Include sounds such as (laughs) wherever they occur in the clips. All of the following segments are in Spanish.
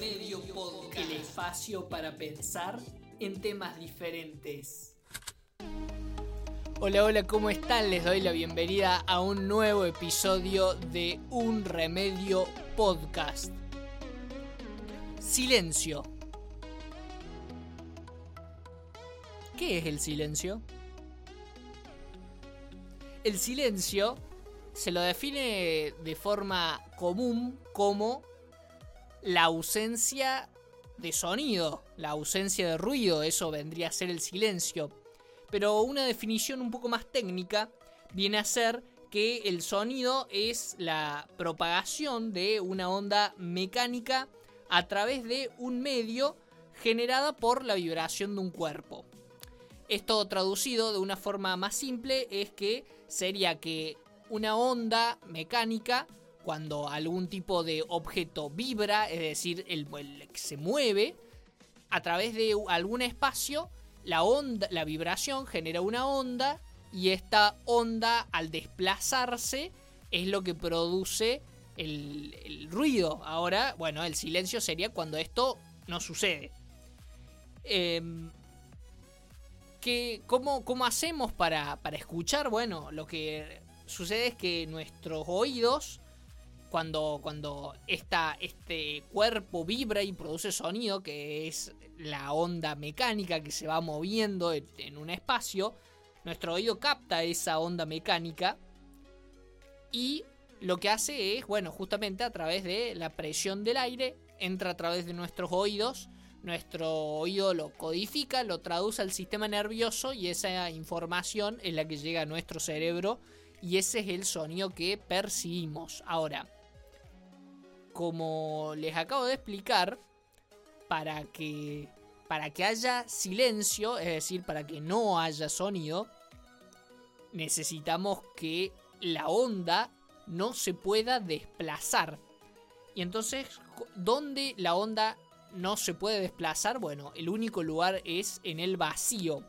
Remedio Podcast. El espacio para pensar en temas diferentes. Hola, hola, ¿cómo están? Les doy la bienvenida a un nuevo episodio de Un Remedio Podcast. Silencio. ¿Qué es el silencio? El silencio se lo define de forma común como la ausencia de sonido, la ausencia de ruido, eso vendría a ser el silencio. Pero una definición un poco más técnica viene a ser que el sonido es la propagación de una onda mecánica a través de un medio generada por la vibración de un cuerpo. Esto traducido de una forma más simple es que sería que una onda mecánica cuando algún tipo de objeto vibra, es decir, el, que se mueve, a través de algún espacio, la onda, la vibración genera una onda y esta onda al desplazarse es lo que produce el, ruido. Ahora, bueno, el silencio sería cuando esto no sucede. Em, cómo, cómo, hacemos para, para escuchar? Bueno, lo que sucede es que nuestros oídos cuando, cuando este cuerpo vibra y produce sonido, que es la onda mecánica que se va moviendo en un espacio, nuestro oído capta esa onda mecánica y lo que hace es, bueno, justamente a través de la presión del aire, entra a través de nuestros oídos, nuestro oído lo codifica, lo traduce al sistema nervioso y esa información es la que llega a nuestro cerebro y ese es el sonido que percibimos. Ahora, como les acabo de explicar, para que, para que haya silencio, es decir, para que no haya sonido, necesitamos que la onda no se pueda desplazar. Y entonces, ¿dónde la onda no se puede desplazar? Bueno, el único lugar es en el vacío.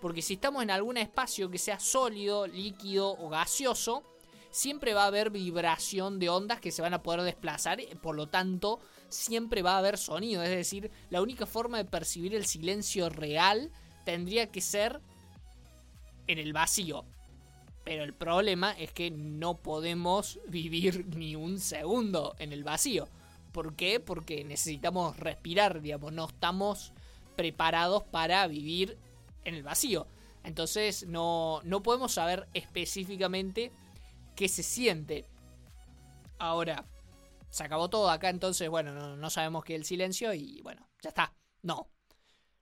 Porque si estamos en algún espacio que sea sólido, líquido o gaseoso, siempre va a haber vibración de ondas que se van a poder desplazar, por lo tanto, siempre va a haber sonido. Es decir, la única forma de percibir el silencio real tendría que ser en el vacío. Pero el problema es que no podemos (laughs) vivir ni un segundo en el vacío. ¿Por qué? Porque necesitamos respirar, digamos, no estamos preparados para vivir en el vacío. Entonces no, no podemos saber específicamente qué se siente. Ahora, se acabó todo acá, entonces, bueno, no, sabemos qué es el silencio y bueno, ya está. No.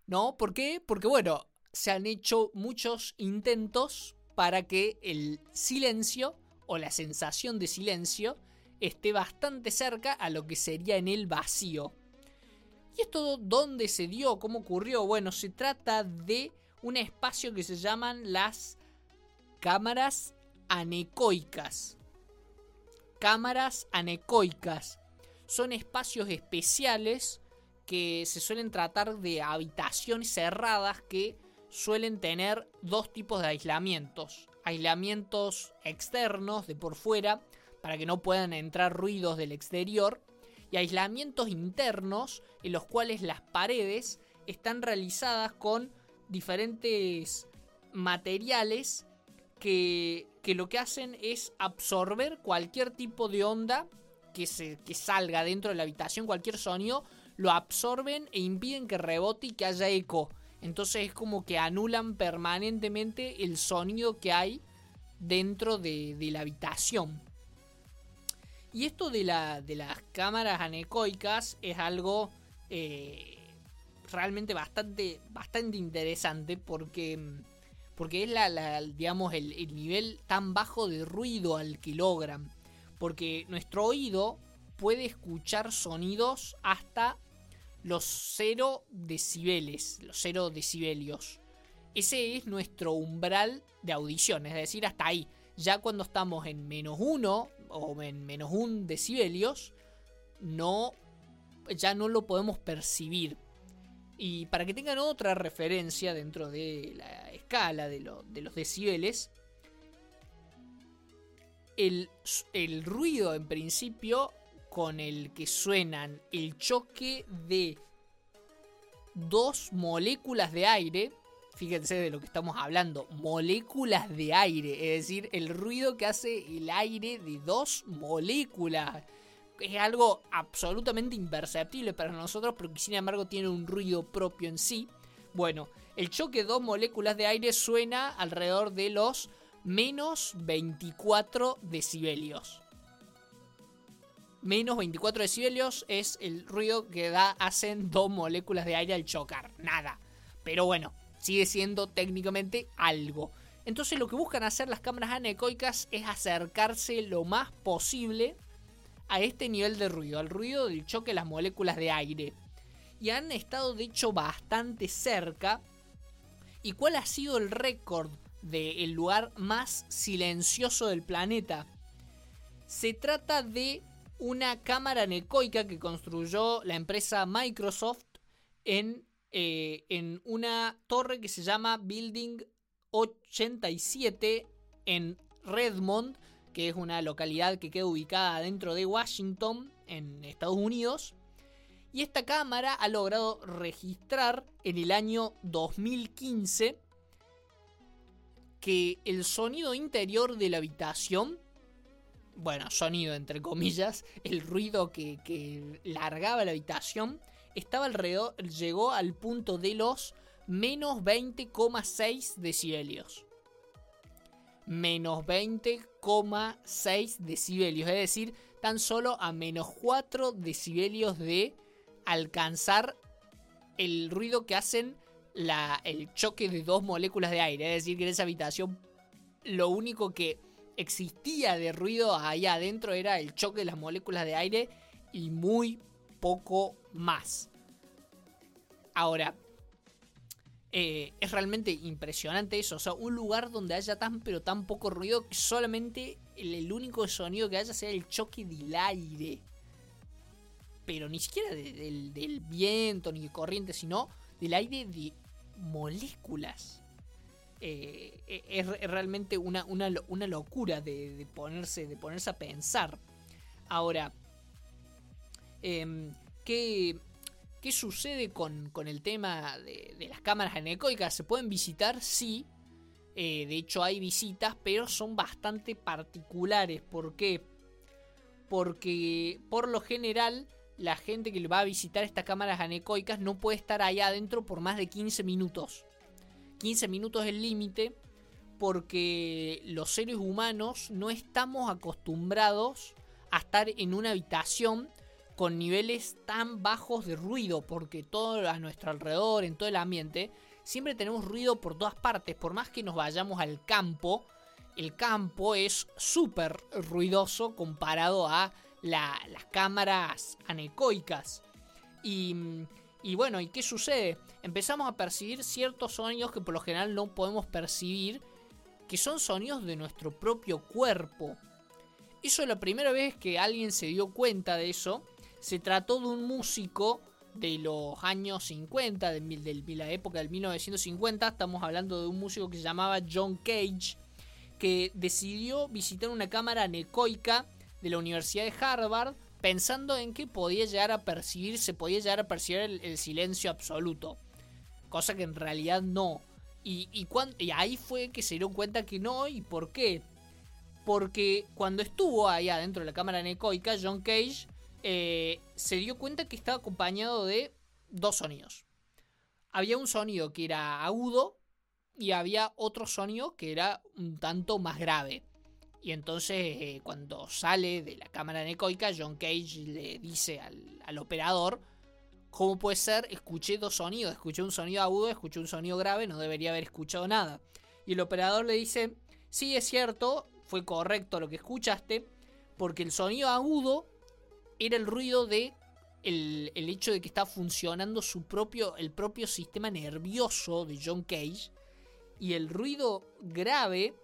No, ¿por qué? Porque bueno, se han hecho muchos intentos para que el silencio o la sensación de silencio esté bastante cerca a lo que sería en el vacío. ¿Y esto dónde se dio? ¿Cómo ocurrió? Bueno, se trata de un espacio que se llaman las cámaras anecoicas. Cámaras anecoicas. Son espacios especiales que se suelen tratar de habitaciones cerradas que suelen tener dos tipos de aislamientos. Aislamientos externos de por fuera para que no puedan entrar ruidos del exterior y aislamientos internos en los cuales las paredes están realizadas con diferentes materiales que, lo que hacen es absorber cualquier tipo de onda que, se, que salga dentro de la habitación, cualquier sonido, lo absorben e impiden que rebote y que haya eco. Entonces es como que anulan permanentemente el sonido que hay dentro de, la habitación. Y esto de, la, de, las cámaras anecoicas es algo eh, realmente bastante, bastante interesante porque porque es la, digamos, el, nivel tan bajo de ruido al que logran. Porque nuestro oído puede escuchar sonidos hasta los 0 decibeles, los 0 decibelios. Ese es nuestro umbral de audición, es decir, hasta ahí. Ya cuando estamos en menos 1 o en menos 1 decibelios, no, ya no lo podemos percibir. Y para que tengan otra referencia dentro de la escala de, los decibeles, el, ruido en principio con el que suenan el choque de dos moléculas de aire. Fíjense de lo que estamos hablando, moléculas de aire, es decir, el ruido que hace el aire de dos moléculas. Es algo absolutamente imperceptible para nosotros, pero que sin embargo tiene un ruido propio en sí. Bueno, el choque de dos moléculas de aire suena alrededor de los menos 24 decibelios. Menos 24 decibelios es el ruido que da, hacen dos moléculas de aire al chocar. Nada. Pero bueno, sigue siendo técnicamente algo. Entonces lo que buscan hacer las cámaras anecoicas es acercarse lo más posible a este nivel de ruido, al ruido del choque de las moléculas de aire. Y han estado de hecho bastante cerca. ¿Y cuál ha sido el récord del lugar más silencioso del planeta? Se trata de una cámara anecoica que construyó la empresa Microsoft en eh, en una torre que se llama Building 87 en Redmond, que es una localidad que queda ubicada dentro de Washington, en Estados Unidos. Y esta cámara ha logrado registrar en el año 2015 que el sonido interior de la habitación, bueno, sonido entre comillas, el ruido que, que largaba la habitación, estaba alrededor, llegó al punto de los menos 20,6 decibelios. Menos 20,6 decibelios, es decir, tan solo a menos 4 decibelios de alcanzar el ruido que hacen el choque de dos moléculas de aire. Es decir, que en esa habitación lo único que existía de ruido ahí adentro era el choque de las moléculas de aire y muy poco más. Ahora, eh, es realmente impresionante eso. O sea, un lugar donde haya tan pero tan poco ruido que solamente el, único sonido que haya sea el choque del aire. Pero ni siquiera del, viento ni de corriente, sino del aire de moléculas. Eh, e, es, realmente una, una, locura de, ponerse, de ponerse a pensar. Ahora, Em, ¿qué, ¿qué, sucede con, el tema de, las cámaras anecoicas? ¿Se pueden visitar? Sí. Eh, de hecho hay visitas, pero son bastante particulares. ¿Por qué? Porque por lo general la gente que va a visitar estas cámaras anecoicas no puede estar allá adentro por más de 15 minutos. 15 minutos es el límite porque los seres humanos no estamos acostumbrados a estar en una habitación con niveles tan bajos de ruido, porque todo a nuestro alrededor, en todo el ambiente, siempre tenemos ruido por todas partes, por más que nos vayamos al campo, el campo es súper ruidoso comparado a las cámaras anecoicas. Y, y bueno, ¿y qué sucede? Empezamos a percibir ciertos sonidos que por lo general no podemos percibir, que son sonidos de nuestro propio cuerpo. Eso es la primera vez que alguien se dio cuenta de eso se trató de un músico de los años 50, de, la época del 1950. Estamos hablando de un músico que se llamaba John Cage, que decidió visitar una cámara anecoica de la Universidad de Harvard pensando en que podía llegar a percibir, se podía llegar a percibir el, silencio absoluto. Cosa que en realidad no. Y, y, y, ahí fue que se dieron cuenta que no. ¿Y por qué? Porque cuando estuvo ahí adentro de la cámara anecoica, John Cage eh, se dio cuenta que estaba acompañado de dos sonidos. Había un sonido que era agudo y había otro sonido que era un tanto más grave. Y entonces eh, cuando sale de la cámara anecoica, John Cage le dice al, operador, ¿cómo puede ser? Escuché dos sonidos, escuché un sonido agudo, escuché un sonido grave, no debería haber escuchado nada. Y el operador le dice, sí es cierto, fue correcto lo que escuchaste, porque el sonido agudo era el ruido de el, hecho de que está funcionando su propio, el propio sistema nervioso de John Cage. Y el ruido grave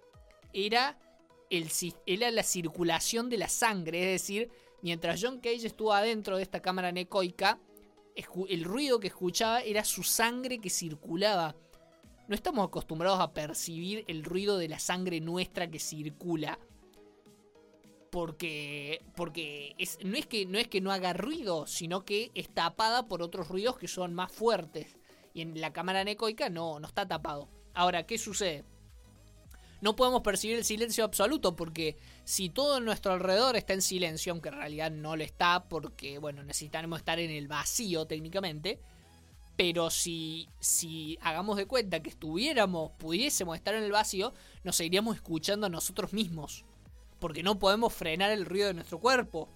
era, el, era la circulación de la sangre. Es decir, mientras John Cage estuvo adentro de esta cámara necoica, el ruido que escuchaba era su sangre que circulaba. No estamos acostumbrados a percibir el ruido de la sangre nuestra que circula porque porque es, no es que no es que no haga ruido, sino que es tapada por otros ruidos que son más fuertes. Y en la cámara anecoica no, no está tapado. Ahora, ¿qué sucede? No podemos percibir el silencio absoluto porque si todo nuestro alrededor está en silencio, aunque en realidad no lo está porque, bueno, necesitaremos estar en el vacío técnicamente, pero si, si hagamos de cuenta que estuviéramos, pudiésemos estar en el vacío, nos seguiríamos escuchando a nosotros mismos. Porque no podemos frenar el ruido de nuestro cuerpo.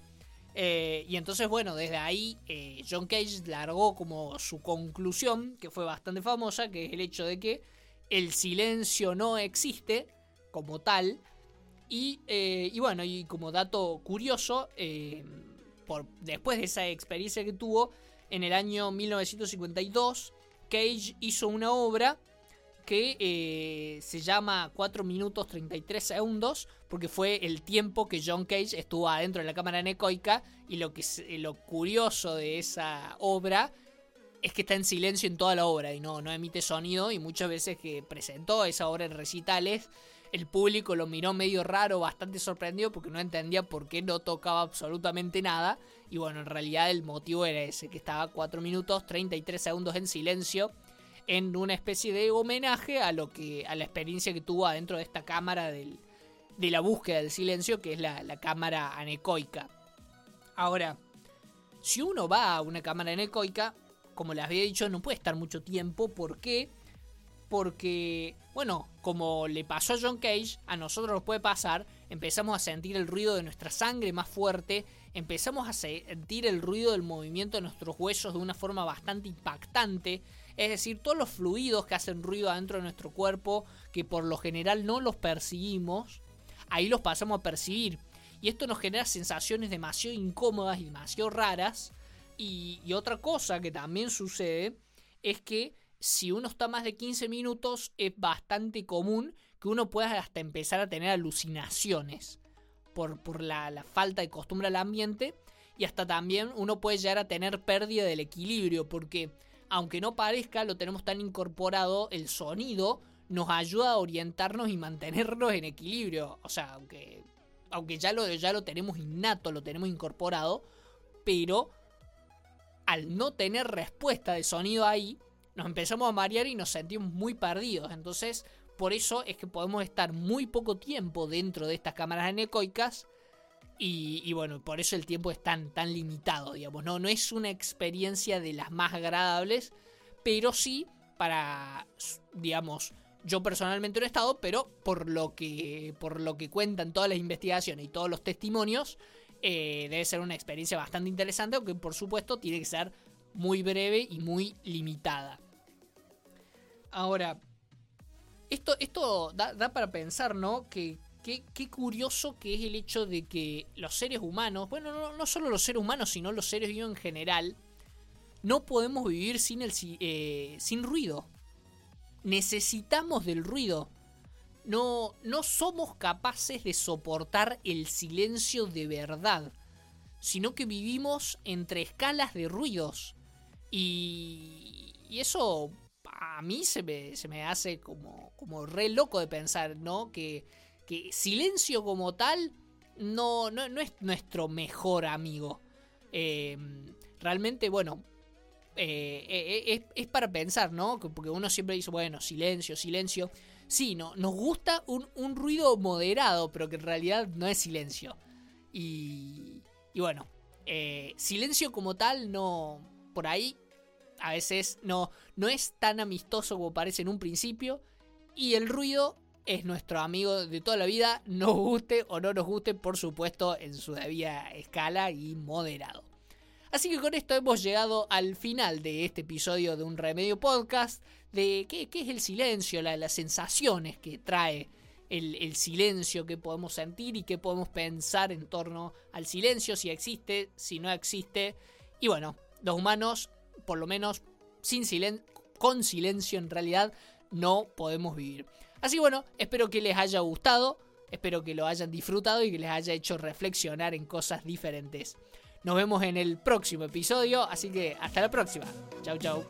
Eh, y entonces, bueno, desde ahí eh, John Cage largó como su conclusión, que fue bastante famosa, que es el hecho de que el silencio no existe como tal. Y, eh, bueno, y como dato curioso, por, después de esa experiencia que tuvo, en el año 1952, Cage hizo una obra que eh, se llama 4 minutos 33 segundos, porque fue el tiempo que John Cage estuvo adentro de la cámara anecoica, y lo, que, lo curioso de esa obra es que está en silencio en toda la obra y no, no emite sonido y muchas veces que presentó esa obra en recitales, el público lo miró medio raro, bastante sorprendido porque no entendía por qué no tocaba absolutamente nada. Y bueno, en realidad el motivo era ese, que estaba 4 minutos 33 segundos en silencio en una especie de homenaje a lo que a la experiencia que tuvo adentro de esta cámara del, de la búsqueda del silencio, que es la, la cámara anecoica. Ahora, si uno va a una cámara anecoica, como les había dicho, no puede estar mucho tiempo. ¿Por qué? Porque, bueno, como le pasó a John Cage, a nosotros nos puede pasar, empezamos a sentir el ruido de nuestra sangre más fuerte, empezamos a sentir el ruido del movimiento de nuestros huesos de una forma bastante impactante, es decir, todos los fluidos que hacen ruido adentro de nuestro cuerpo, que por lo general no los percibimos, ahí los pasamos a percibir. Y esto nos genera sensaciones demasiado incómodas y demasiado raras, y, otra cosa que también sucede es que si uno está más de 15 minutos es bastante común que uno pueda hasta empezar a tener alucinaciones por, por la, la, falta de costumbre al ambiente y hasta también uno puede llegar a tener pérdida del equilibrio porque aunque no parezca lo tenemos tan incorporado el sonido nos ayuda a orientarnos y mantenernos en equilibrio o sea aunque, aunque ya, lo, ya lo tenemos innato lo tenemos incorporado pero al no tener respuesta de sonido ahí, nos empezamos a marear y nos sentimos muy perdidos. Entonces, por eso es que podemos estar muy poco tiempo dentro de estas cámaras anecoicas. Y, bueno, por eso el tiempo es tan, tan limitado, digamos. ¿no? no es una experiencia de las más agradables, pero sí para, digamos, yo personalmente no he estado, pero por lo que, por lo que cuentan todas las investigaciones y todos los testimonios, eh, debe ser una experiencia bastante interesante, aunque por supuesto tiene que ser muy breve y muy limitada. Ahora, esto, esto da, para pensar, ¿no? Que qué curioso que es el hecho de que los seres humanos, bueno, no, no solo los seres humanos, sino los seres vivos en general, no podemos vivir sin, el, eh, sin ruido. Necesitamos del ruido no, no somos capaces de soportar el silencio de verdad, sino que vivimos entre escalas de ruidos. Y, y eso a mí se me, se me hace como, como re loco de pensar, ¿no? Que, que silencio como tal no, no, no es nuestro mejor amigo. Em, realmente, bueno, eh, eh, eh, es, es, para pensar, ¿no? Porque uno siempre dice, bueno, silencio, silencio. Sí, no, nos gusta un, ruido moderado, pero que en realidad no es silencio. Y, y bueno, silencio como tal no... Por ahí a veces no, no es tan amistoso como parece en un principio. Y el ruido es nuestro amigo de toda la vida, nos guste o no nos guste, por supuesto, en su debida escala y moderado. Así que con esto hemos llegado al final de este episodio de Un Remedio Podcast, de qué, es el silencio, las sensaciones que trae el, silencio que podemos sentir y qué podemos pensar en torno al silencio, si existe, si no existe. Y bueno, los humanos, por lo menos sin con silencio en realidad, no podemos vivir. Así que bueno, espero que les haya gustado, espero que lo hayan disfrutado y que les haya hecho reflexionar en cosas diferentes. Nos vemos en el próximo episodio, así que hasta la próxima. Chau, chau.